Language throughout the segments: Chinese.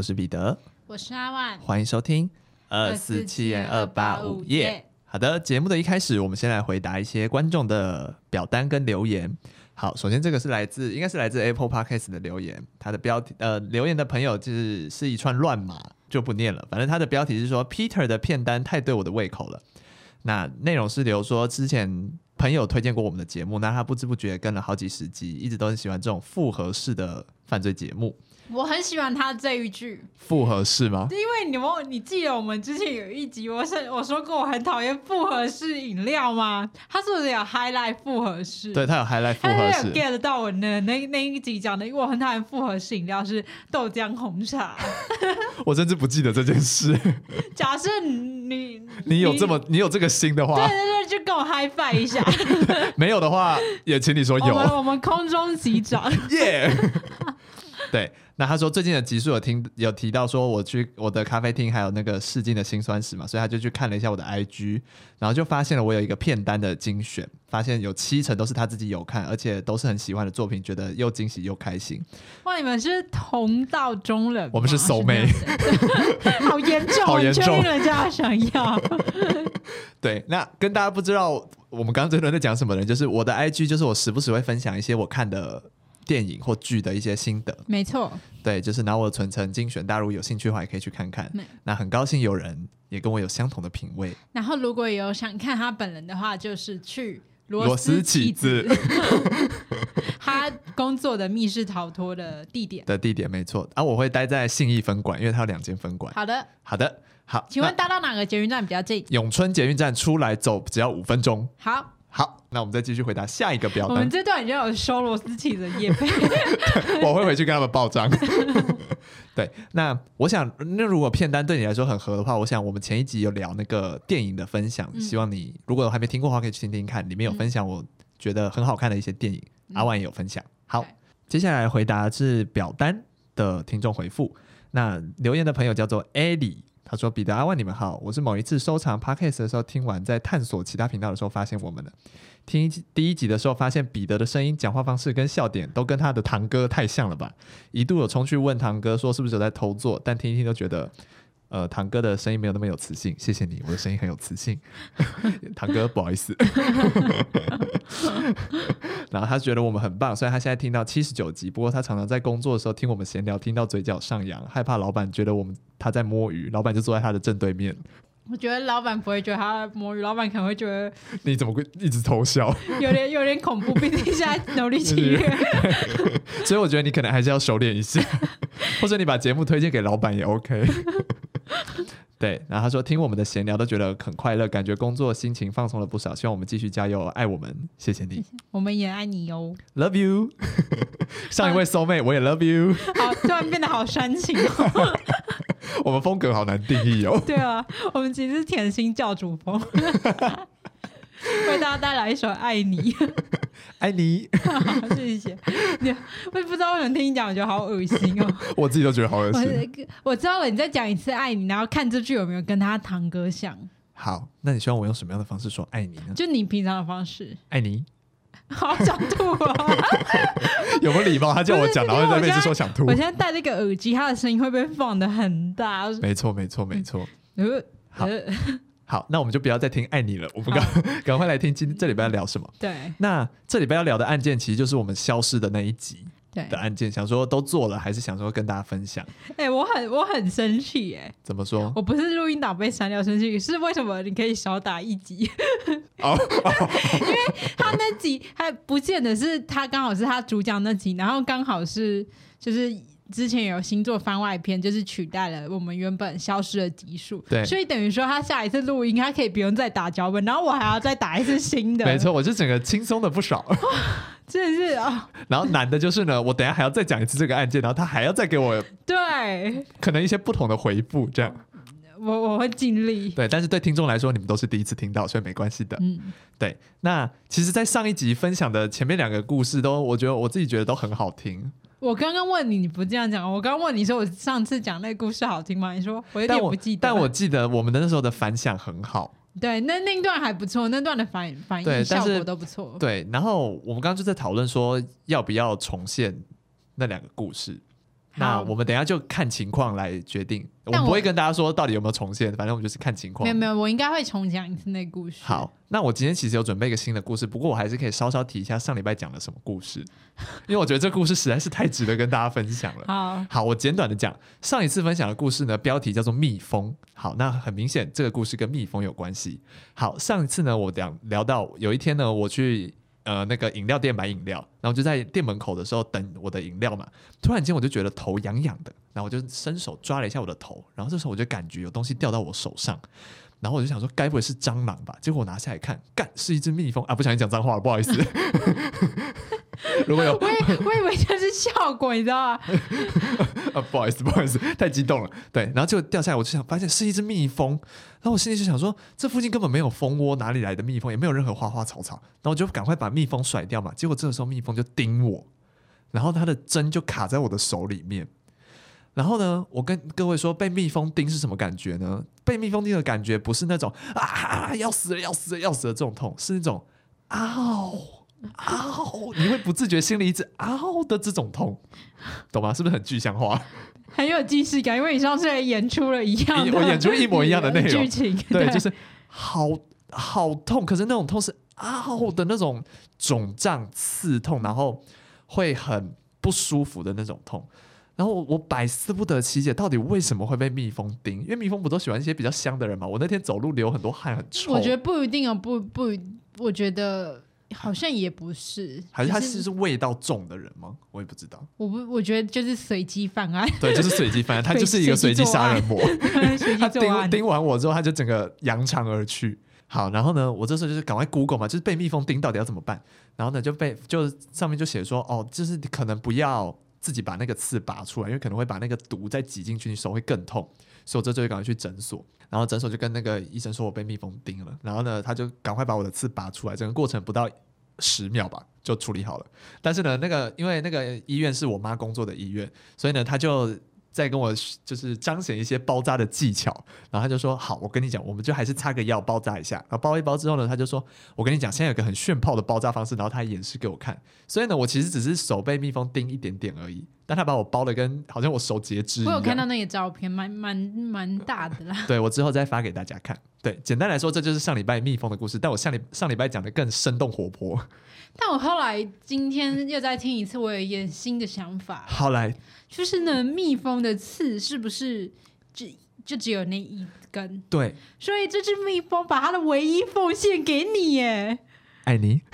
我是彼得，我是阿万，欢迎收听二四七二八五夜。好的，节目的一开始，我们先来回答一些观众的表单跟留言。好，首先这个是来自，应该是来自 Apple Podcast 的留言，他的标题呃，留言的朋友就是是一串乱码，就不念了。反正他的标题是说 Peter 的片单太对我的胃口了。那内容是留说之前朋友推荐过我们的节目，那他不知不觉跟了好几十集，一直都很喜欢这种复合式的犯罪节目。我很喜欢他这一句复合式吗？因为你们，你记得我们之前有一集，我是我说过我很讨厌复合式饮料吗？他是不是有 highlight 复合式？对，他有 highlight 复合式。他有 get 到我那那那一集讲的，因为我很讨厌复合式饮料是豆浆红茶。我甚至不记得这件事。假设你你有这么你有这个心的话，对对对，就跟我 high five 一下。没有的话，也请你说有。我们我们空中击掌。耶。对。那他说最近的集数有听有提到说我去我的咖啡厅还有那个试镜的辛酸史嘛，所以他就去看了一下我的 IG，然后就发现了我有一个片单的精选，发现有七成都是他自己有看，而且都是很喜欢的作品，觉得又惊喜又开心。哇，你们是同道中人，我们是 soul mate，好严重，好严重，人家想要。对，那跟大家不知道我们刚刚这轮在讲什么人，就是我的 IG，就是我时不时会分享一些我看的。电影或剧的一些心得，没错，对，就是拿我的存成精选，大家如果有兴趣的话，也可以去看看。那很高兴有人也跟我有相同的品味。然后如果有想看他本人的话，就是去螺丝起子，他工作的密室逃脱的地点的地点，没错。啊，我会待在信义分馆，因为他有两间分馆。好的，好的，好。请问搭到哪个捷运站比较近？永春捷运站出来走只要五分钟。好。好，那我们再继续回答下一个表单。我们这段已经有收螺丝起的业配，我会回去跟他们报账。对，那我想，那如果片单对你来说很合的话，我想我们前一集有聊那个电影的分享，嗯、希望你如果还没听过的话，可以去听听看，里面有分享我觉得很好看的一些电影，嗯、阿万也有分享。好，接下来回答是表单的听众回复。那留言的朋友叫做艾莉。他说：“彼得阿万，你们好，我是某一次收藏 Podcast 的时候，听完在探索其他频道的时候，发现我们的听第一集的时候，发现彼得的声音、讲话方式跟笑点都跟他的堂哥太像了吧？一度有冲去问堂哥说是不是有在偷做，但听一听都觉得。”呃，堂哥的声音没有那么有磁性，谢谢你，我的声音很有磁性。堂哥，不好意思。然后他觉得我们很棒，虽然他现在听到七十九集，不过他常常在工作的时候听我们闲聊，听到嘴角上扬，害怕老板觉得我们他在摸鱼，老板就坐在他的正对面。我觉得老板不会觉得他在摸鱼，老板可能会觉得 你怎么会一直偷笑？有点有点恐怖，毕竟现在农历七月。所以我觉得你可能还是要熟练一下，或者你把节目推荐给老板也 OK。对，然后他说听我们的闲聊都觉得很快乐，感觉工作心情放松了不少。希望我们继续加油，爱我们，谢谢你，我们也爱你哟，Love you。上一位 soul mate 我也 Love you。好，突然变得好煽情哦。我们风格好难定义哦。对啊，我们其实是甜心教主风。为大家带来一首《爱你》，爱你，谢谢。你我也不知道为什么听你讲，我觉得好恶心哦。我自己都觉得好恶心。我知道了，你再讲一次《爱你》，然后看这句有没有跟他堂哥像。好，那你希望我用什么样的方式说爱你呢？就你平常的方式。爱你。好想吐啊！有没有礼貌？他叫我讲，然后在那边说想吐。我现在戴那个耳机，他的声音会不会放的很大？没错，没错，没错。呃，好。好，那我们就不要再听爱你了，我们赶 赶快来听今这礼拜要聊什么？对，那这礼拜要聊的案件其实就是我们消失的那一集的案件，想说都做了，还是想说跟大家分享？哎、欸，我很我很生气，哎，怎么说？我不是录音档被删掉生气，是为什么？你可以少打一集 哦，因为他那集还不见得是他刚好是他主讲那集，然后刚好是就是。之前有新作番外篇，就是取代了我们原本消失的集数，对，所以等于说他下一次录音，他可以不用再打脚本，然后我还要再打一次新的。没错，我就整个轻松了不少，真的是啊。然后难的就是呢，我等下还要再讲一次这个案件，然后他还要再给我对，可能一些不同的回复，这样。我我会尽力。对，但是对听众来说，你们都是第一次听到，所以没关系的。嗯，对。那其实，在上一集分享的前面两个故事都，都我觉得我自己觉得都很好听。我刚刚问你，你不这样讲。我刚刚问你说，我上次讲那个故事好听吗？你说我有点不记得但。但我记得我们的那时候的反响很好。对，那那段还不错，那段的反反应效果都不错。对，然后我们刚刚就在讨论说，要不要重现那两个故事。那我们等一下就看情况来决定，我们不会跟大家说到底有没有重现，反正我们就是看情况。没有没有，我应该会重讲一次那个故事。好，那我今天其实有准备一个新的故事，不过我还是可以稍稍提一下上礼拜讲了什么故事，因为我觉得这故事实在是太值得跟大家分享了。好，好，我简短的讲上一次分享的故事呢，标题叫做蜜蜂。好，那很明显这个故事跟蜜蜂有关系。好，上一次呢，我讲聊到有一天呢，我去。呃，那个饮料店买饮料，然后就在店门口的时候等我的饮料嘛。突然间我就觉得头痒痒的，然后我就伸手抓了一下我的头，然后这时候我就感觉有东西掉到我手上，然后我就想说该不会是蟑螂吧？结果我拿下来看，干，是一只蜜蜂啊！不小心讲脏话了，不好意思。如果有，我以我以为这是效果，你知道吗？啊，不好意思，不好意思，太激动了。对，然后就掉下来，我就想发现是一只蜜蜂。然后我心里就想说，这附近根本没有蜂窝，哪里来的蜜蜂？也没有任何花花草草。然后我就赶快把蜜蜂甩掉嘛。结果这个时候蜜蜂就叮我，然后它的针就卡在我的手里面。然后呢，我跟各位说，被蜜蜂叮是什么感觉呢？被蜜蜂叮的感觉不是那种啊要死了要死了要死了这种痛，是那种嗷嗷，你会不自觉心里一直嗷的这种痛，懂吗？是不是很具象化？很有既视感，因为你上次也演出了一样的，我演出一模一样的内容剧情，对，对就是好好痛，可是那种痛是嗷的那种肿胀刺痛，然后会很不舒服的那种痛。然后我我百思不得其解，到底为什么会被蜜蜂叮？因为蜜蜂不都喜欢一些比较香的人嘛？我那天走路流很多汗，很臭。我觉得不一定哦，不不，我觉得好像也不是，还是他是是味道重的人吗？我也不知道。我不，我觉得就是随机犯案。对，就是随机犯案，他就是一个随机杀人魔。他盯盯完我之后，他就整个扬长而去。好，然后呢，我这时候就是赶快 Google 嘛，就是被蜜蜂叮到底要怎么办？然后呢，就被就上面就写说，哦，就是可能不要。自己把那个刺拔出来，因为可能会把那个毒再挤进去，你手会更痛。所以我这就赶快去诊所，然后诊所就跟那个医生说我被蜜蜂叮了，然后呢，他就赶快把我的刺拔出来，整个过程不到十秒吧就处理好了。但是呢，那个因为那个医院是我妈工作的医院，所以呢，他就。再跟我就是彰显一些包扎的技巧，然后他就说：“好，我跟你讲，我们就还是擦个药包扎一下。”然后包一包之后呢，他就说：“我跟你讲，现在有个很炫炮的包扎方式。”然后他演示给我看。所以呢，我其实只是手被蜜蜂叮一点点而已，但他把我包的跟好像我手截肢一。我有看到那个照片，蛮蛮蛮大的啦。对，我之后再发给大家看。对，简单来说，这就是上礼拜蜜蜂的故事。但我上礼 上礼拜讲的更生动活泼。但我后来今天又再听一次，我有一点新的想法。好来，就是呢，蜜蜂的刺是不是就就只有那一根？对，所以这只蜜蜂把它的唯一奉献给你耶，爱你。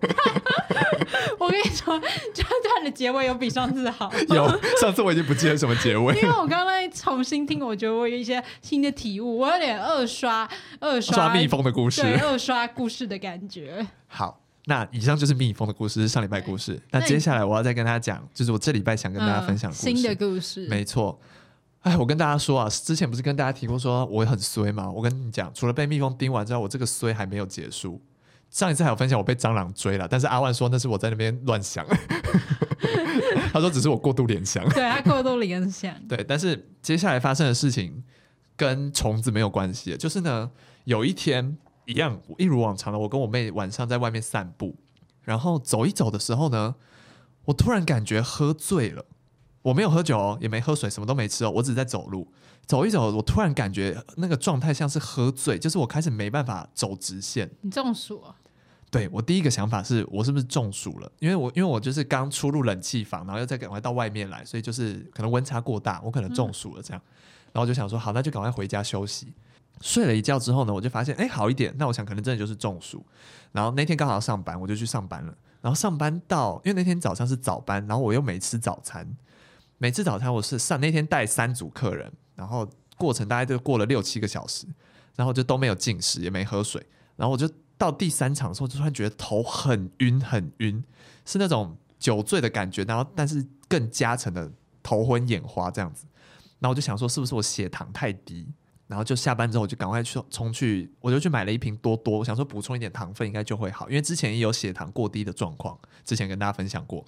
我跟你说，这段的结尾有比上次好。有，上次我已经不记得什么结尾。因为我刚刚重新听，我觉得我有一些新的体悟，我有点二刷二刷，刷蜜蜂的故事，对，二刷故事的感觉。好，那以上就是蜜蜂的故事，是上礼拜故事。那接下来我要再跟大家讲，就是我这礼拜想跟大家分享新的故事。没错。哎，我跟大家说啊，之前不是跟大家提过说我很衰吗？我跟你讲，除了被蜜蜂叮完之后，我这个衰还没有结束。上一次还有分享我被蟑螂追了，但是阿万说那是我在那边乱想，他说只是我过度联想，对，他过度联想，对，但是接下来发生的事情跟虫子没有关系，就是呢，有一天一样一如往常的，我跟我妹晚上在外面散步，然后走一走的时候呢，我突然感觉喝醉了，我没有喝酒哦，也没喝水，什么都没吃哦，我只是在走路，走一走，我突然感觉那个状态像是喝醉，就是我开始没办法走直线，你中暑啊？对，我第一个想法是我是不是中暑了？因为我因为我就是刚出入冷气房，然后又再赶快到外面来，所以就是可能温差过大，我可能中暑了这样。嗯、然后我就想说，好，那就赶快回家休息。睡了一觉之后呢，我就发现哎好一点，那我想可能真的就是中暑。然后那天刚好要上班，我就去上班了。然后上班到，因为那天早上是早班，然后我又没吃早餐。每次早餐我是上那天带三组客人，然后过程大概就过了六七个小时，然后就都没有进食，也没喝水，然后我就。到第三场的时候，就突然觉得头很晕，很晕，是那种酒醉的感觉，然后但是更加成的头昏眼花这样子。然后我就想说，是不是我血糖太低？然后就下班之后，我就赶快去冲去，我就去买了一瓶多多，我想说补充一点糖分应该就会好，因为之前也有血糖过低的状况，之前跟大家分享过。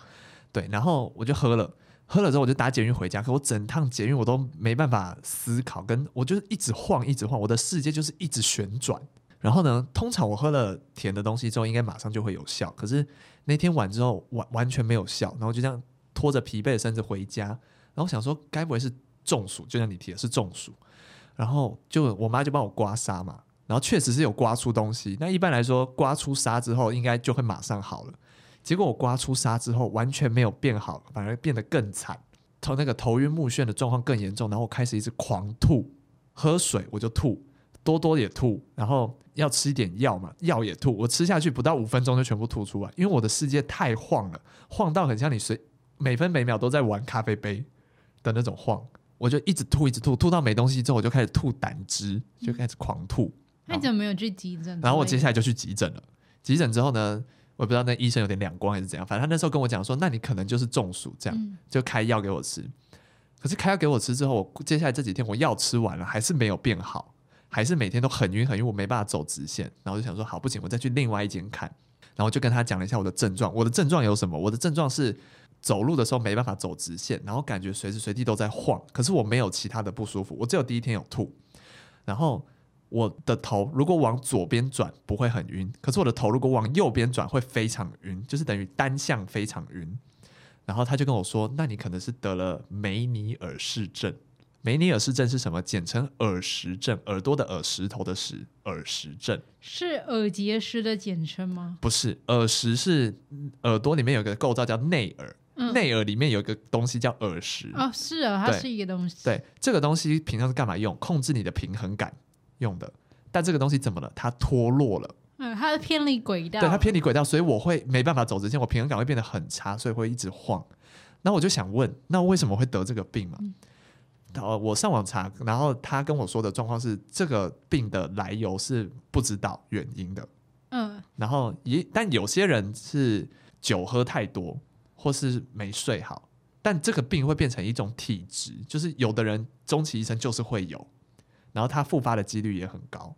对，然后我就喝了，喝了之后我就搭捷运回家，可我整趟捷运我都没办法思考，跟我就是一直晃，一直晃，我的世界就是一直旋转。然后呢，通常我喝了甜的东西之后，应该马上就会有效。可是那天晚之后完完全没有效，然后就这样拖着疲惫的身子回家，然后想说，该不会是中暑？就像你提的是中暑，然后就我妈就帮我刮痧嘛，然后确实是有刮出东西。那一般来说，刮出痧之后应该就会马上好了。结果我刮出痧之后，完全没有变好，反而变得更惨，头那个头晕目眩的状况更严重。然后我开始一直狂吐，喝水我就吐，多多也吐，然后要吃一点药嘛，药也吐。我吃下去不到五分钟就全部吐出来，因为我的世界太晃了，晃到很像你随每分每秒都在玩咖啡杯的那种晃。我就一直吐，一直吐，吐到没东西之后，我就开始吐胆汁，就开始狂吐。那你怎么没有去急诊？然后我接下来就去急诊了。急诊之后呢？我不知道那医生有点两光还是怎样，反正他那时候跟我讲说，那你可能就是中暑，这样就开药给我吃。可是开药给我吃之后，我接下来这几天我药吃完了，还是没有变好，还是每天都很晕很晕，我没办法走直线。然后就想说，好不行，我再去另外一间看。然后就跟他讲了一下我的症状，我的症状有什么？我的症状是走路的时候没办法走直线，然后感觉随时随地都在晃。可是我没有其他的不舒服，我只有第一天有吐，然后。我的头如果往左边转不会很晕，可是我的头如果往右边转会非常晕，就是等于单向非常晕。然后他就跟我说：“那你可能是得了梅尼尔氏症。梅尼尔氏症是什么？简称耳石症，耳朵的耳，石头的石，耳石症是耳结石的简称吗？不是，耳石是耳朵里面有个构造叫内耳，嗯、内耳里面有一个东西叫耳石。哦，是啊，它是一个东西。对，对，这个东西平常是干嘛用？控制你的平衡感。用的，但这个东西怎么了？它脱落了，嗯，它是偏离轨道，对，它偏离轨道，所以我会没办法走直线，我平衡感会变得很差，所以会一直晃。那我就想问，那为什么会得这个病嘛？呃、嗯，我上网查，然后他跟我说的状况是，这个病的来由是不知道原因的，嗯，然后也，但有些人是酒喝太多，或是没睡好，但这个病会变成一种体质，就是有的人终其一生就是会有。然后他复发的几率也很高，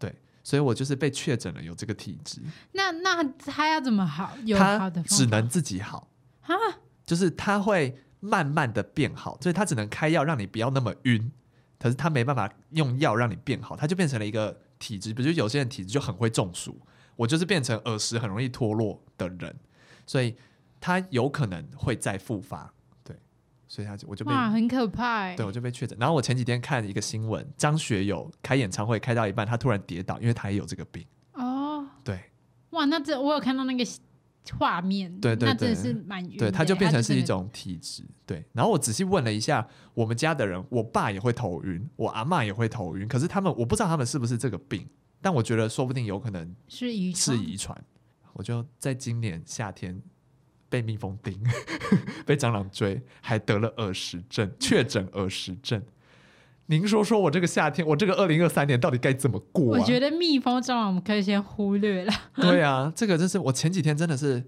对，所以我就是被确诊了有这个体质。那那他要怎么好？有好的？他只能自己好啊，就是他会慢慢的变好，所以他只能开药让你不要那么晕，可是他没办法用药让你变好，他就变成了一个体质。比如有些人体质就很会中暑，我就是变成耳石很容易脱落的人，所以他有可能会再复发。对所以他就我就被哇很可怕，对，我就被确诊。然后我前几天看一个新闻，张学友开演唱会开到一半，他突然跌倒，因为他也有这个病。哦，对，哇，那这我有看到那个画面，对对对，那真的是蛮晕。对，它就变成是一种体质。对，然后我仔细问了一下，我们家的人，我爸也会头晕，我阿妈也会头晕，可是他们我不知道他们是不是这个病，但我觉得说不定有可能是遗是遗传。我就在今年夏天。被蜜蜂叮，被蟑螂追，还得了耳石症，确诊耳石症。您说说我这个夏天，我这个二零二三年到底该怎么过啊？我觉得蜜蜂、蟑螂我们可以先忽略了。对啊，这个真是我前几天真的是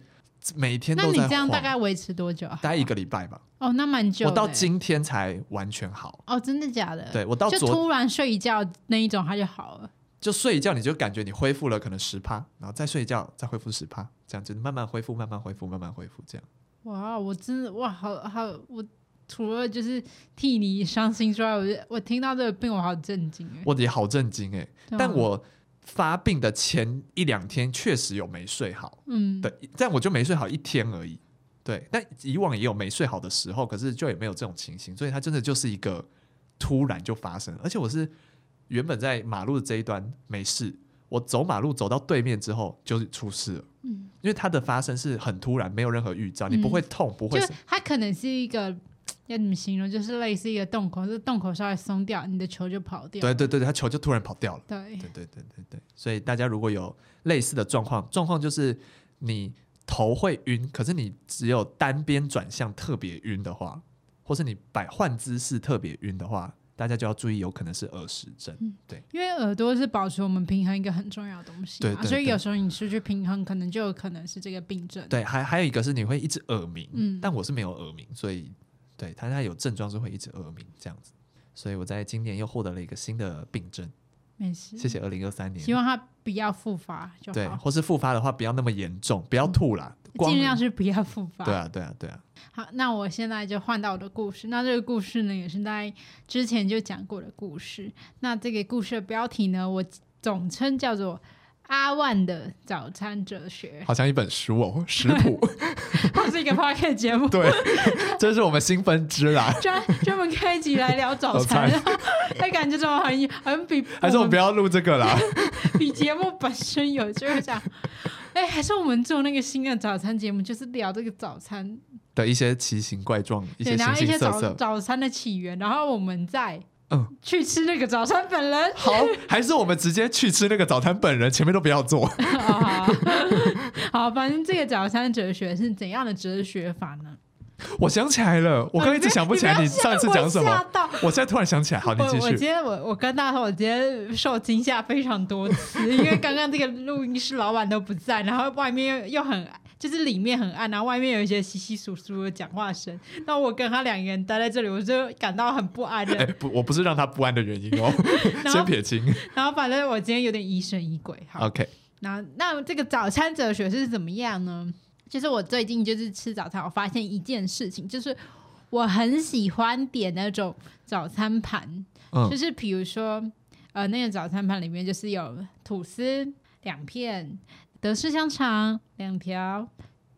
每天都在。那你这样大概维持多久？啊？待一个礼拜吧。哦，那蛮久。我到今天才完全好。哦，真的假的？对，我到就突然睡一觉那一种，它就好了。就睡一觉，你就感觉你恢复了可能十趴，然后再睡一觉，再恢复十趴，这样子慢慢恢复，慢慢恢复，慢慢恢复，这样。哇，我真的哇，好好，我除了就是替你伤心之外，我我听到这个病，我好震惊哎。我也好震惊哎，啊、但我发病的前一两天确实有没睡好，嗯，对，但我就没睡好一天而已。对，但以往也有没睡好的时候，可是就也没有这种情形，所以它真的就是一个突然就发生，而且我是。原本在马路的这一端没事，我走马路走到对面之后就出事了。嗯，因为它的发生是很突然，没有任何预兆，你不会痛，不会。就它可能是一个要怎么形容，就是类似一个洞口，这洞口稍微松掉，你的球就跑掉。对对对，它球就突然跑掉了。对对对对对对。所以大家如果有类似的状况，状况就是你头会晕，可是你只有单边转向特别晕的话，或是你摆换姿势特别晕的话。大家就要注意，有可能是耳石症。嗯，对，因为耳朵是保持我们平衡一个很重要的东西，对，对，对，所以有时候你失去平衡，可能就有可能是这个病症。对，还还有一个是你会一直耳鸣，嗯，但我是没有耳鸣，所以对他他有症状是会一直耳鸣这样子，所以我在今年又获得了一个新的病症。没事，谢谢二零二三年，希望他不要复发就好，对，或是复发的话不要那么严重，不要吐啦。嗯尽量是不要复发。对啊，对啊，对啊。好，那我现在就换到我的故事。那这个故事呢，也是在之前就讲过的故事。那这个故事的标题呢，我总称叫做《阿万的早餐哲学，好像一本书哦，食谱，它是 一个 podcast 节目，对，这是我们新分支啦，专专门开一集来聊早餐，哎，感觉怎么很很比，还是我们不要录这个啦，比节目本身有就是这样，哎，还是我们做那个新的早餐节目，就是聊这个早餐。的一些奇形怪状，一些形形色色，早餐的起源，然后我们再。嗯，去吃那个早餐本人好，还是我们直接去吃那个早餐本人？前面都不要做。好，好，好，反正这个早餐哲学是怎样的哲学法呢？我想起来了，我刚刚一直想不起来你上一次讲什么。我，我现在突然想起来，好，你继续。我今天我我跟大家说，我今天受惊吓非常多次，因为刚刚这个录音室老板都不在，然后外面又又很。就是里面很暗，然后外面有一些稀稀疏疏的讲话声。那我跟他两个人待在这里，我就感到很不安的。哎，不，我不是让他不安的原因哦，先撇清。然后反正我今天有点疑神疑鬼。好 OK。那那这个早餐哲学是怎么样呢？就是我最近就是吃早餐，我发现一件事情，就是我很喜欢点那种早餐盘，嗯、就是比如说呃，那个早餐盘里面就是有吐司两片。德式香肠两条，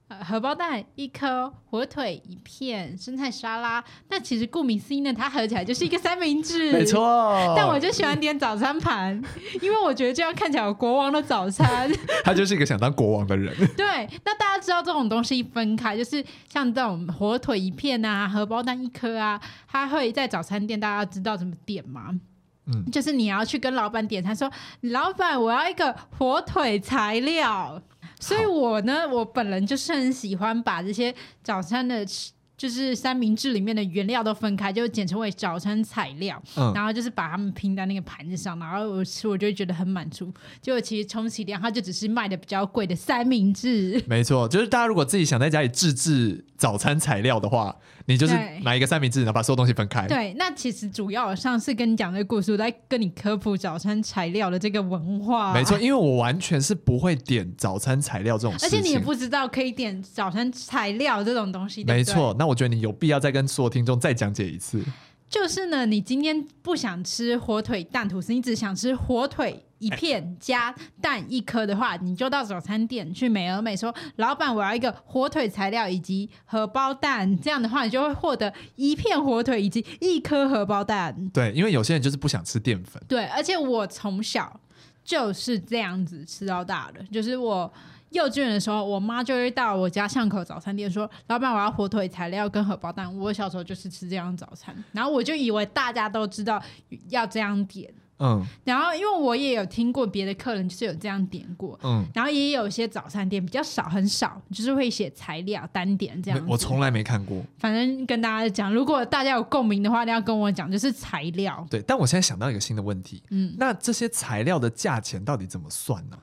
呃，荷包蛋一颗，火腿一片，生菜沙拉。但其实顾名思义呢，它合起来就是一个三明治。没错。但我就喜欢点早餐盘，因为我觉得这样看起来有国王的早餐。他就是一个想当国王的人。对。那大家知道这种东西一分开，就是像这种火腿一片啊，荷包蛋一颗啊，他会在早餐店，大家知道怎么点吗？嗯，就是你要去跟老板点餐，说老板，我要一个火腿材料。所以我呢，我本人就是很喜欢把这些早餐的，就是三明治里面的原料都分开，就简称为早餐材料。嗯，然后就是把它们拼在那个盘子上，然后我吃我就会觉得很满足。就其实充其量它就只是卖的比较贵的三明治。没错，就是大家如果自己想在家里自制早餐材料的话。你就是买一个三明治，然后把所有东西分开。对，那其实主要上次跟你讲这个故事，我在跟你科普早餐材料的这个文化。没错，因为我完全是不会点早餐材料这种事情，而且你也不知道可以点早餐材料这种东西。没错，那我觉得你有必要再跟所有听众再讲解一次。就是呢，你今天不想吃火腿蛋吐司，你只想吃火腿。一片加蛋一颗的话，你就到早餐店去美而美说：“老板，我要一个火腿材料以及荷包蛋。”这样的话，你就会获得一片火腿以及一颗荷包蛋。对，因为有些人就是不想吃淀粉。对，而且我从小就是这样子吃到大的。就是我幼稚园的时候，我妈就会到我家巷口早餐店说：“老板，我要火腿材料跟荷包蛋。”我小时候就是吃这样早餐，然后我就以为大家都知道要这样点。嗯，然后因为我也有听过别的客人就是有这样点过，嗯，然后也有一些早餐店比较少，很少，就是会写材料单点这样。我从来没看过。反正跟大家讲，如果大家有共鸣的话，一定要跟我讲，就是材料。对，但我现在想到一个新的问题，嗯，那这些材料的价钱到底怎么算呢？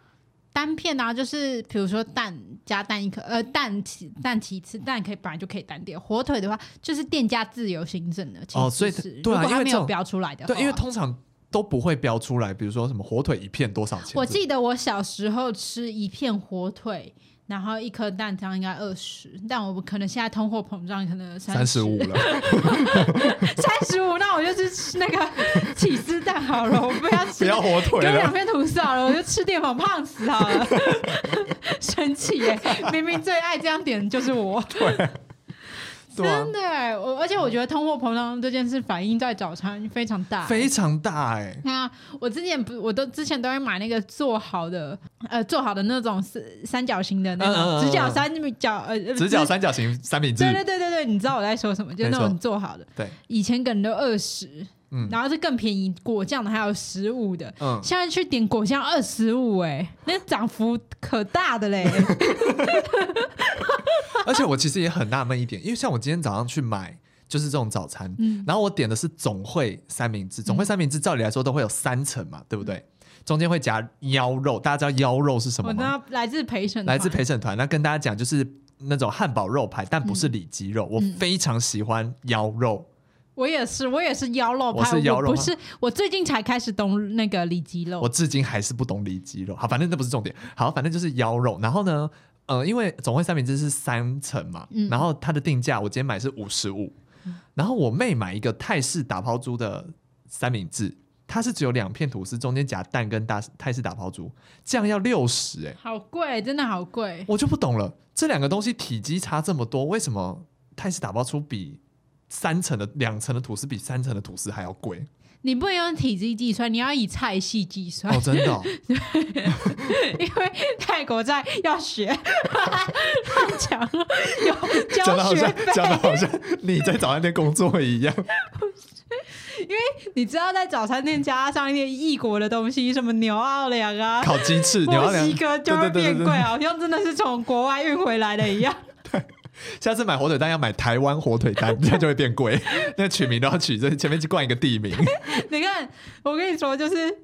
单片呢、啊，就是比如说蛋加蛋一颗，呃，蛋其蛋其次，蛋可以本来就可以单点。火腿的话，就是店家自由行政的，哦，所以对啊，如果它没有标出来的话，对，因为通常。都不会标出来，比如说什么火腿一片多少钱？我记得我小时候吃一片火腿，然后一颗蛋这样应该二十，但我可能现在通货膨胀可能三十五了，三十五，那我就吃那个起司蛋好了，我不要吃，不要火腿，给我两片吐司好了，我就吃淀粉胖死好了，生气耶！明明最爱这样点的就是我。对。真的，我而且我觉得通货膨胀这件事反映在早餐非常大，非常大哎。啊，我之前不，我都之前都会买那个做好的，呃，做好的那种三三角形的那种直角三角呃直角三角形三明治。对对对对对，你知道我在说什么？就是那种做好的。对，以前可能都二十。嗯，然后是更便宜，果酱的还有十五的，嗯，现在去点果酱二十五，哎，那涨幅可大的嘞。而且我其实也很纳闷一点，因为像我今天早上去买就是这种早餐，嗯，然后我点的是总汇三明治，总汇三明治照理来说都会有三层嘛，对不对？中间会夹腰肉，大家知道腰肉是什么吗？来自陪审，来自陪审团。那跟大家讲，就是那种汉堡肉排，但不是里脊肉，我非常喜欢腰肉。我也是，我也是腰肉派，我是腰肉，不是我最近才开始懂那个里脊肉，我至今还是不懂里脊肉。好，反正那不是重点。好，反正就是腰肉。然后呢，呃，因为总会三明治是三层嘛，嗯、然后它的定价我今天买是五十五，然后我妹买一个泰式打抛猪的三明治，它是只有两片吐司，中间夹蛋跟大泰式打抛猪，这样要六十哎，好贵，真的好贵。我就不懂了，这两个东西体积差这么多，为什么泰式打抛猪比三层的两层的吐司比三层的吐司还要贵？你不能用体积计算，你要以菜系计算。哦，真的、哦。因为泰国菜要学，太强了，有教学费，讲的好像你在早餐店工作一样。因为你知道，在早餐店加上一些异国的东西，什么牛奥良啊、烤鸡翅、墨西哥就会变贵，好像真的是从国外运回来的一样。对。下次买火腿蛋要买台湾火腿蛋，这样就会变贵。那取名都要取这前面去冠一个地名。你看，我跟你说，就是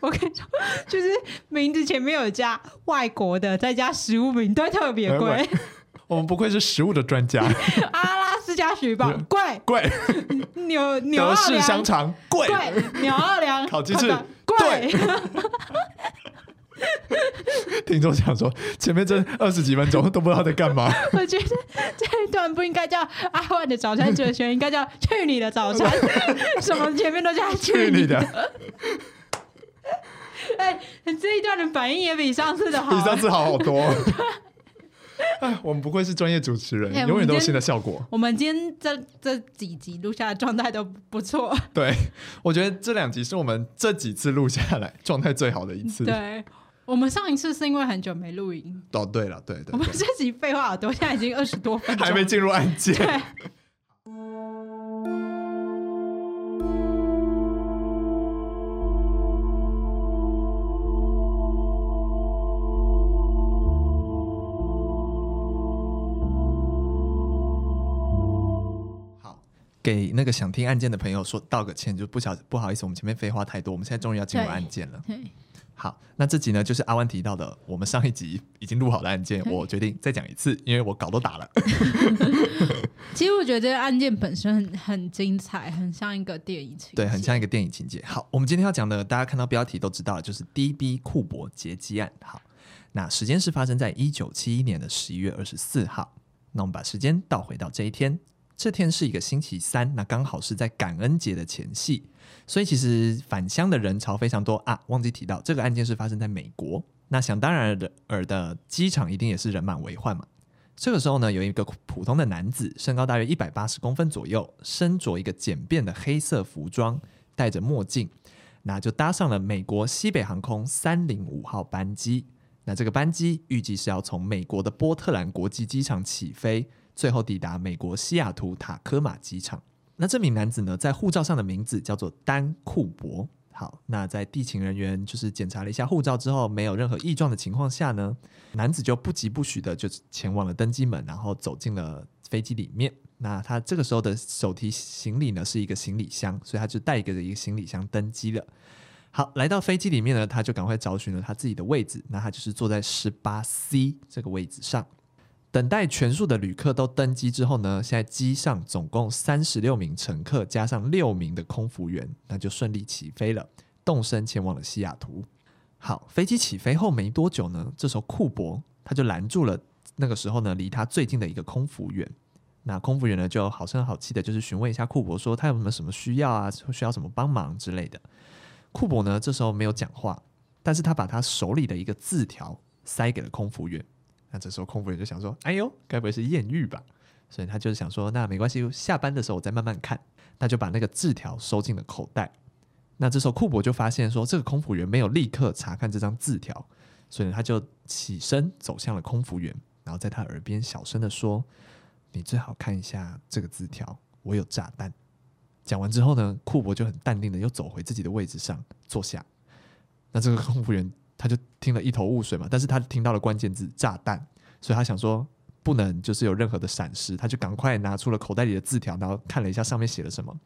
我跟你说，就是名字前面有加外国的，再加食物名都特别贵。我们不愧是食物的专家。阿拉斯加雪宝贵贵，纽纽德式香肠贵，纽奥良烤鸡翅贵。听众想说，前面这二十几分钟都不知道在干嘛。我觉得这一段不应该叫阿万的早餐哲学，应该叫去你的早餐。什么前面都叫去你的。哎、欸，这一段的反应也比上次的好，比上次好好多。哎，我们不愧是专业主持人，欸、永远都有新的效果。我们今天这这几集录下来状态都不错。对，我觉得这两集是我们这几次录下来状态最好的一次。对。我们上一次是因为很久没录音。哦，对了，对对，对。我们这集废话好多，现在已经二十多分钟，还没进入案件。对。好，给那个想听案件的朋友说道个歉，就不小不好意思，我们前面废话太多，我们现在终于要进入案件了。好，那这集呢，就是阿弯提到的，我们上一集已经录好的案件，我决定再讲一次，因为我稿都打了。其实我觉得这个案件本身很很精彩，很像一个电影情节，对，很像一个电影情节。好，我们今天要讲的，大家看到标题都知道了，就是 DB 库珀劫机案。好，那时间是发生在一九七一年的十一月二十四号。那我们把时间倒回到这一天，这天是一个星期三，那刚好是在感恩节的前夕。所以其实返乡的人潮非常多啊，忘记提到这个案件是发生在美国。那想当然尔的机场一定也是人满为患嘛。这个时候呢，有一个普通的男子，身高大约一百八十公分左右，身着一个简便的黑色服装，戴着墨镜，那就搭上了美国西北航空三零五号班机。那这个班机预计是要从美国的波特兰国际机场起飞，最后抵达美国西雅图塔科马机场。那这名男子呢，在护照上的名字叫做丹库珀。好，那在地勤人员就是检查了一下护照之后，没有任何异状的情况下呢，男子就不疾不徐的就前往了登机门，然后走进了飞机里面。那他这个时候的手提行李呢，是一个行李箱，所以他就带一个一个行李箱登机了。好，来到飞机里面呢，他就赶快找寻了他自己的位置，那他就是坐在十八 C 这个位置上。等待全数的旅客都登机之后呢，现在机上总共三十六名乘客，加上六名的空服员，那就顺利起飞了，动身前往了西雅图。好，飞机起飞后没多久呢，这时候库珀他就拦住了那个时候呢离他最近的一个空服员。那空服员呢就好声好气的，就是询问一下库珀说他有没有什么需要啊，需要什么帮忙之类的。库珀呢这时候没有讲话，但是他把他手里的一个字条塞给了空服员。那这时候空服员就想说：“哎呦，该不会是艳遇吧？”所以他就是想说：“那没关系，下班的时候我再慢慢看。”那就把那个字条收进了口袋。那这时候库珀就发现说，这个空服员没有立刻查看这张字条，所以他就起身走向了空服员，然后在他耳边小声的说：“你最好看一下这个字条，我有炸弹。”讲完之后呢，库珀就很淡定的又走回自己的位置上坐下。那这个空服员。他就听了一头雾水嘛，但是他听到了关键字“炸弹”，所以他想说不能就是有任何的闪失，他就赶快拿出了口袋里的字条，然后看了一下上面写了什么。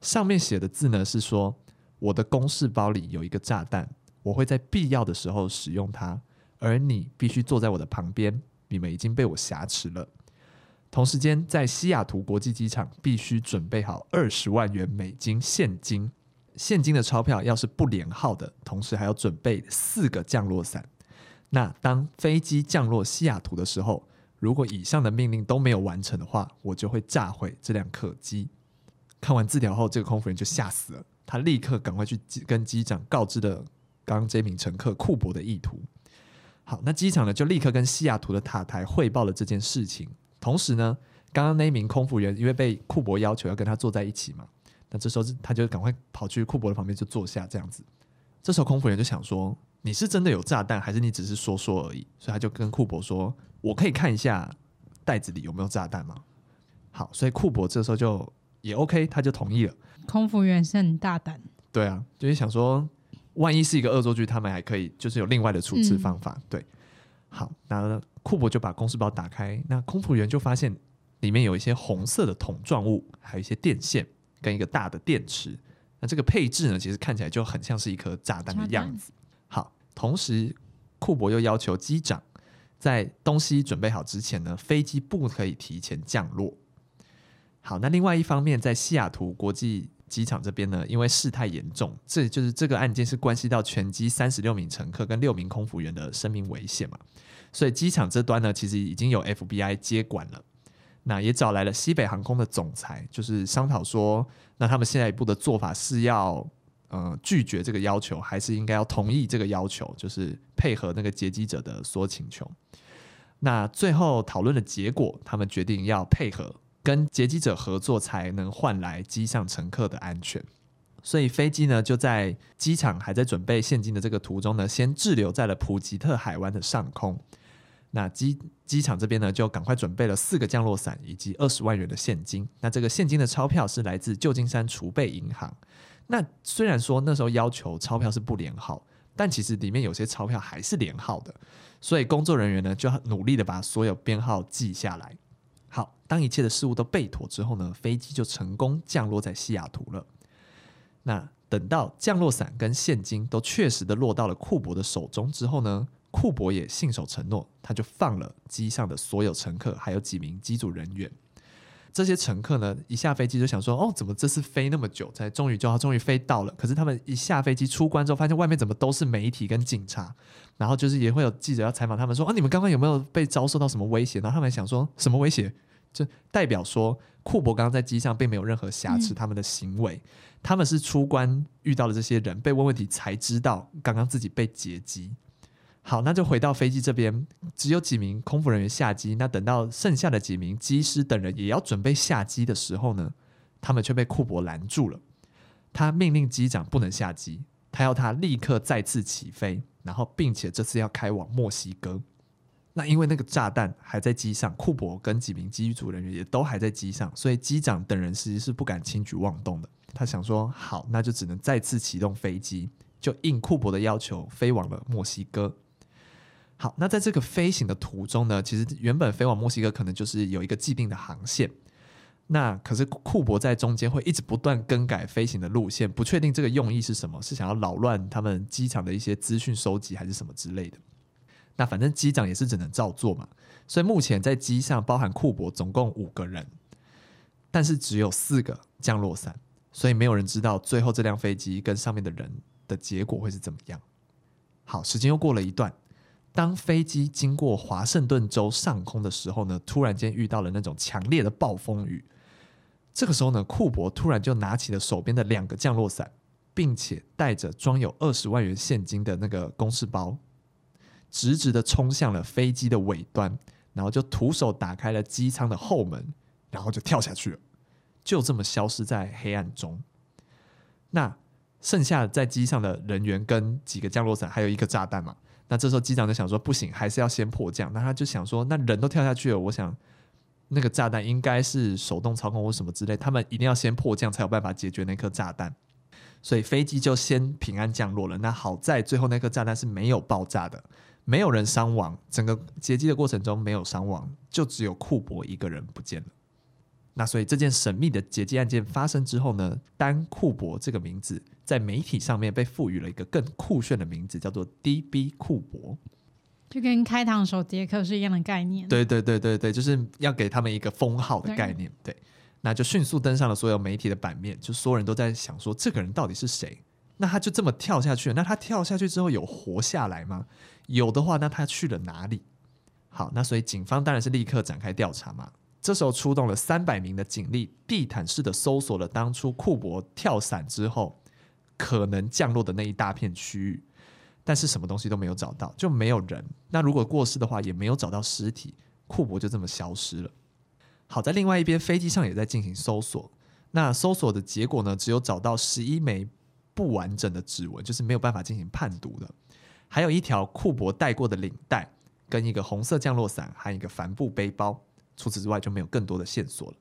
上面写的字呢是说：“我的公事包里有一个炸弹，我会在必要的时候使用它，而你必须坐在我的旁边，你们已经被我挟持了。同时间，在西雅图国际机场必须准备好二十万元美金现金。”现金的钞票要是不连号的，同时还要准备四个降落伞。那当飞机降落西雅图的时候，如果以上的命令都没有完成的话，我就会炸毁这辆客机。看完字条后，这个空服员就吓死了，他立刻赶快去跟机长告知了刚刚这名乘客库珀的意图。好，那机场呢就立刻跟西雅图的塔台汇报了这件事情。同时呢，刚刚那名空服员因为被库珀要求要跟他坐在一起嘛，那这时候他就赶快跑去库珀的旁边就坐下，这样子。这时候空服员就想说：“你是真的有炸弹，还是你只是说说而已？”所以他就跟库珀说：“我可以看一下袋子里有没有炸弹吗？”好，所以库珀这时候就也 OK，他就同意了。空服员是很大胆，对啊，就是想说，万一是一个恶作剧，他们还可以就是有另外的处置方法。嗯、对，好，那库珀就把公事包打开，那空服员就发现里面有一些红色的桶状物，还有一些电线跟一个大的电池。那这个配置呢，其实看起来就很像是一颗炸弹的样子。好，同时库珀又要求机长在东西准备好之前呢，飞机不可以提前降落。好，那另外一方面，在西雅图国际机场这边呢，因为事态严重，这就是这个案件是关系到全机三十六名乘客跟六名空服员的生命危险嘛，所以机场这端呢，其实已经有 FBI 接管了，那也找来了西北航空的总裁，就是商讨说，那他们下一步的做法是要呃拒绝这个要求，还是应该要同意这个要求，就是配合那个劫机者的所请求。那最后讨论的结果，他们决定要配合。跟劫机者合作才能换来机上乘客的安全，所以飞机呢就在机场还在准备现金的这个途中呢，先滞留在了普吉特海湾的上空。那机机场这边呢就赶快准备了四个降落伞以及二十万元的现金。那这个现金的钞票是来自旧金山储备银行。那虽然说那时候要求钞票是不连号，但其实里面有些钞票还是连号的，所以工作人员呢就努力的把所有编号记下来。好，当一切的事物都备妥之后呢，飞机就成功降落在西雅图了。那等到降落伞跟现金都确实的落到了库珀的手中之后呢，库珀也信守承诺，他就放了机上的所有乘客，还有几名机组人员。这些乘客呢，一下飞机就想说：“哦，怎么这次飞那么久才终于就要终于飞到了？”可是他们一下飞机出关之后，发现外面怎么都是媒体跟警察，然后就是也会有记者要采访他们说：“啊，你们刚刚有没有被遭受到什么威胁？”然后他们想说什么威胁？就代表说库珀刚刚在机上并没有任何瑕疵他们的行为，嗯、他们是出关遇到了这些人被问问题才知道刚刚自己被劫机。好，那就回到飞机这边，只有几名空服人员下机。那等到剩下的几名机师等人也要准备下机的时候呢，他们却被库珀拦住了。他命令机长不能下机，他要他立刻再次起飞，然后并且这次要开往墨西哥。那因为那个炸弹还在机上，库珀跟几名机组人员也都还在机上，所以机长等人其实是不敢轻举妄动的。他想说，好，那就只能再次启动飞机，就应库珀的要求飞往了墨西哥。好，那在这个飞行的途中呢，其实原本飞往墨西哥可能就是有一个既定的航线，那可是库珀在中间会一直不断更改飞行的路线，不确定这个用意是什么，是想要扰乱他们机场的一些资讯收集，还是什么之类的。那反正机长也是只能照做嘛，所以目前在机上包含库珀总共五个人，但是只有四个降落伞，所以没有人知道最后这辆飞机跟上面的人的结果会是怎么样。好，时间又过了一段。当飞机经过华盛顿州上空的时候呢，突然间遇到了那种强烈的暴风雨。这个时候呢，库珀突然就拿起了手边的两个降落伞，并且带着装有二十万元现金的那个公事包，直直的冲向了飞机的尾端，然后就徒手打开了机舱的后门，然后就跳下去了，就这么消失在黑暗中。那剩下在机上的人员跟几个降落伞，还有一个炸弹嘛。那这时候机长就想说，不行，还是要先迫降。那他就想说，那人都跳下去了，我想那个炸弹应该是手动操控或什么之类，他们一定要先迫降才有办法解决那颗炸弹。所以飞机就先平安降落了。那好在最后那颗炸弹是没有爆炸的，没有人伤亡，整个劫机的过程中没有伤亡，就只有库珀一个人不见了。那所以这件神秘的劫机案件发生之后呢，丹库珀这个名字在媒体上面被赋予了一个更酷炫的名字，叫做 DB 库珀，就跟开膛手杰克是一样的概念。对对对对对，就是要给他们一个封号的概念。对，对，那就迅速登上了所有媒体的版面，就所有人都在想说这个人到底是谁？那他就这么跳下去了，那他跳下去之后有活下来吗？有的话，那他去了哪里？好，那所以警方当然是立刻展开调查嘛。这时候出动了三百名的警力，地毯式的搜索了当初库珀跳伞之后可能降落的那一大片区域，但是什么东西都没有找到，就没有人。那如果过世的话，也没有找到尸体，库珀就这么消失了。好在另外一边，飞机上也在进行搜索。那搜索的结果呢，只有找到十一枚不完整的指纹，就是没有办法进行判读的，还有一条库珀戴过的领带，跟一个红色降落伞，还有一个帆布背包。除此之外，就没有更多的线索了。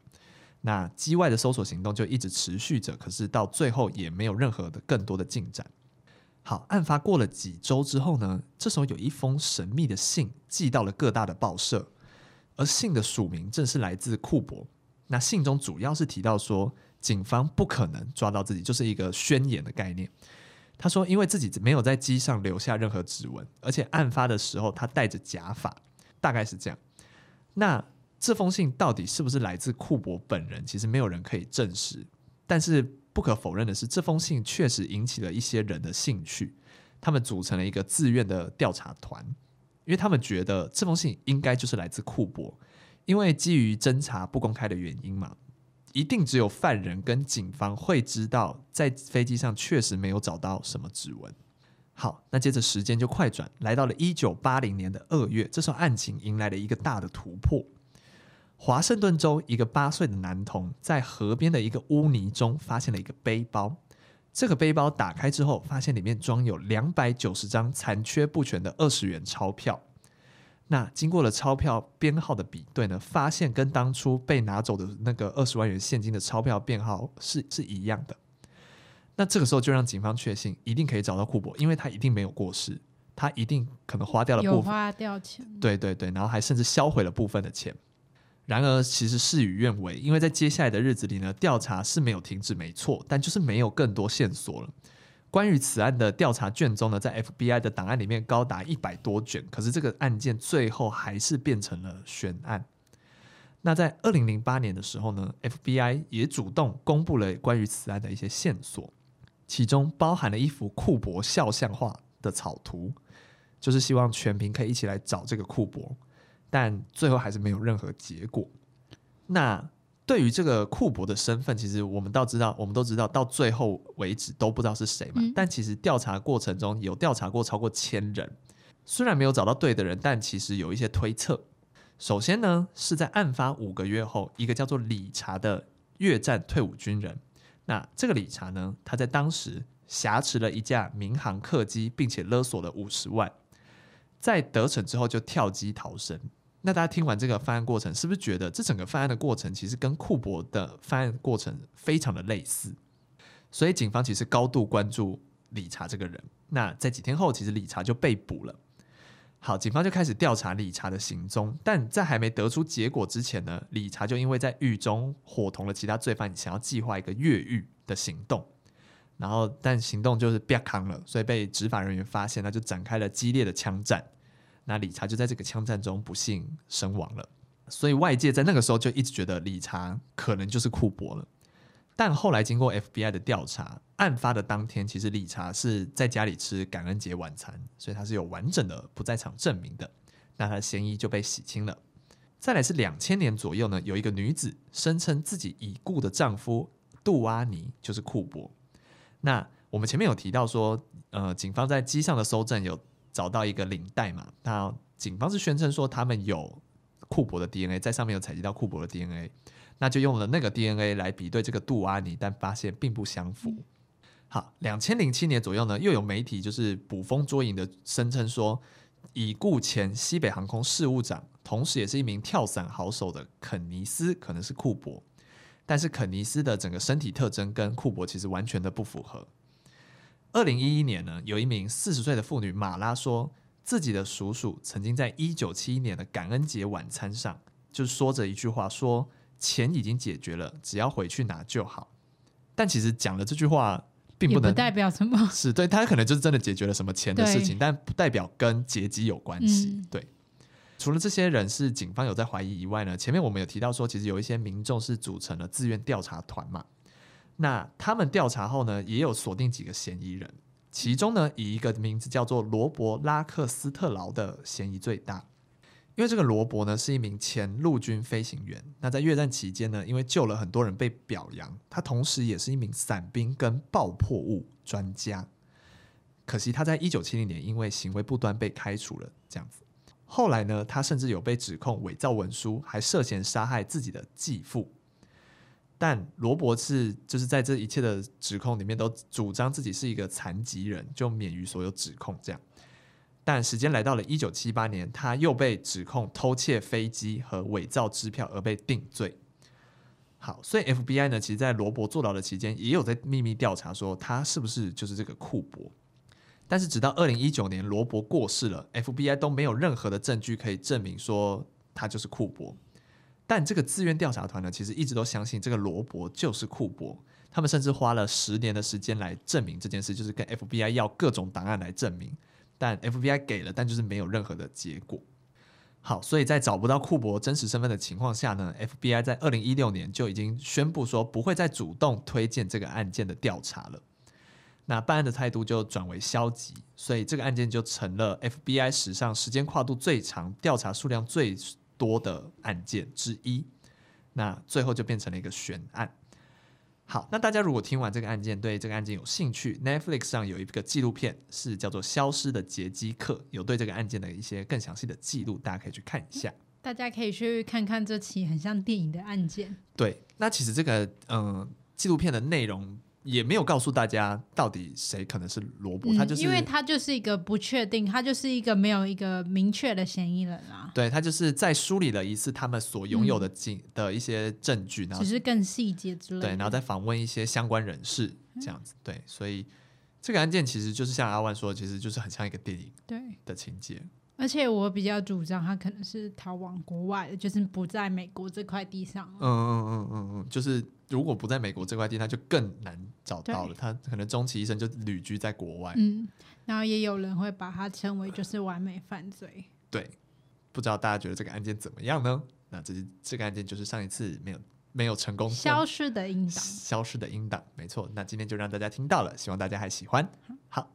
那机外的搜索行动就一直持续着，可是到最后也没有任何的更多的进展。好，案发过了几周之后呢，这时候有一封神秘的信寄到了各大的报社，而信的署名正是来自库珀。那信中主要是提到说，警方不可能抓到自己，就是一个宣言的概念。他说，因为自己没有在机上留下任何指纹，而且案发的时候他戴着假发，大概是这样。那这封信到底是不是来自库珀本人？其实没有人可以证实。但是不可否认的是，这封信确实引起了一些人的兴趣。他们组成了一个自愿的调查团，因为他们觉得这封信应该就是来自库珀。因为基于侦查不公开的原因嘛，一定只有犯人跟警方会知道，在飞机上确实没有找到什么指纹。好，那接着时间就快转，来到了一九八零年的二月，这时候案情迎来了一个大的突破。华盛顿州一个八岁的男童在河边的一个污泥中发现了一个背包，这个背包打开之后，发现里面装有两百九十张残缺不全的二十元钞票。那经过了钞票编号的比对呢，发现跟当初被拿走的那个二十万元现金的钞票编号是是一样的。那这个时候就让警方确信一定可以找到库珀，因为他一定没有过世，他一定可能花掉了部分，有花掉钱，对对对，然后还甚至销毁了部分的钱。然而，其实事与愿违，因为在接下来的日子里呢，调查是没有停止，没错，但就是没有更多线索了。关于此案的调查卷宗呢，在 FBI 的档案里面高达一百多卷，可是这个案件最后还是变成了悬案。那在二零零八年的时候呢，FBI 也主动公布了关于此案的一些线索，其中包含了一幅库珀肖像画的草图，就是希望全屏可以一起来找这个库珀。但最后还是没有任何结果。那对于这个库珀的身份，其实我们倒知道，我们都知道，到最后为止都不知道是谁嘛。嗯、但其实调查过程中有调查过超过千人，虽然没有找到对的人，但其实有一些推测。首先呢，是在案发五个月后，一个叫做理查的越战退伍军人。那这个理查呢，他在当时挟持了一架民航客机，并且勒索了五十万，在得逞之后就跳机逃生。那大家听完这个犯案过程，是不是觉得这整个犯案的过程其实跟库珀的犯案过程非常的类似？所以警方其实高度关注理查这个人。那在几天后，其实理查就被捕了。好，警方就开始调查理查的行踪，但在还没得出结果之前呢，理查就因为在狱中伙同了其他罪犯，想要计划一个越狱的行动。然后，但行动就是别扛了，所以被执法人员发现，那就展开了激烈的枪战。那理查就在这个枪战中不幸身亡了，所以外界在那个时候就一直觉得理查可能就是库珀了。但后来经过 FBI 的调查，案发的当天其实理查是在家里吃感恩节晚餐，所以他是有完整的不在场证明的。那他的嫌疑就被洗清了。再来是两千年左右呢，有一个女子声称自己已故的丈夫杜阿尼就是库珀。那我们前面有提到说，呃，警方在机上的搜证有。找到一个领带嘛，那警方是宣称说他们有库珀的 DNA，在上面有采集到库珀的 DNA，那就用了那个 DNA 来比对这个杜阿尼，但发现并不相符。好，两千零七年左右呢，又有媒体就是捕风捉影的声称说，已故前西北航空事务长，同时也是一名跳伞好手的肯尼斯可能是库珀，但是肯尼斯的整个身体特征跟库珀其实完全的不符合。二零一一年呢，有一名四十岁的妇女马拉说，自己的叔叔曾经在一九七一年的感恩节晚餐上，就说着一句话说，钱已经解决了，只要回去拿就好。但其实讲了这句话，并不能不代表什么，是对他可能就是真的解决了什么钱的事情，但不代表跟劫机有关系。嗯、对，除了这些人是警方有在怀疑以外呢，前面我们有提到说，其实有一些民众是组成了自愿调查团嘛。那他们调查后呢，也有锁定几个嫌疑人，其中呢，以一个名字叫做罗伯拉克斯特劳的嫌疑最大，因为这个罗伯呢是一名前陆军飞行员，那在越战期间呢，因为救了很多人被表扬，他同时也是一名伞兵跟爆破物专家。可惜他在一九七零年因为行为不端被开除了，这样子。后来呢，他甚至有被指控伪造文书，还涉嫌杀害自己的继父。但罗伯是就是在这一切的指控里面都主张自己是一个残疾人，就免于所有指控。这样，但时间来到了一九七八年，他又被指控偷窃飞机和伪造支票而被定罪。好，所以 FBI 呢，其实，在罗伯坐牢的期间，也有在秘密调查说他是不是就是这个库珀。但是直到二零一九年，罗伯过世了，FBI 都没有任何的证据可以证明说他就是库珀。但这个自愿调查团呢，其实一直都相信这个罗伯就是库珀。他们甚至花了十年的时间来证明这件事，就是跟 FBI 要各种档案来证明。但 FBI 给了，但就是没有任何的结果。好，所以在找不到库珀真实身份的情况下呢，FBI 在二零一六年就已经宣布说不会再主动推荐这个案件的调查了。那办案的态度就转为消极，所以这个案件就成了 FBI 史上时间跨度最长、调查数量最多的案件之一，那最后就变成了一个悬案。好，那大家如果听完这个案件，对这个案件有兴趣，Netflix 上有一个纪录片是叫做《消失的劫机客》，有对这个案件的一些更详细的记录，大家可以去看一下。大家可以去看看这起很像电影的案件。对，那其实这个嗯纪录片的内容。也没有告诉大家到底谁可能是罗伯，嗯、他就是因为他就是一个不确定，他就是一个没有一个明确的嫌疑人啊。对，他就是在梳理了一次他们所拥有的证、嗯、的一些证据，然后只是更细节之类的。对，然后再访问一些相关人士这样子。嗯、对，所以这个案件其实就是像阿万说，其实就是很像一个电影对的情节。而且我比较主张他可能是逃往国外的，就是不在美国这块地上。嗯嗯嗯嗯嗯，就是如果不在美国这块地，他就更难找到了。他可能终其一生就旅居在国外。嗯，然后也有人会把他称为就是完美犯罪。对，不知道大家觉得这个案件怎么样呢？那这是这个案件就是上一次没有没有成功消失的音档，消失的音档，没错。那今天就让大家听到了，希望大家还喜欢。好。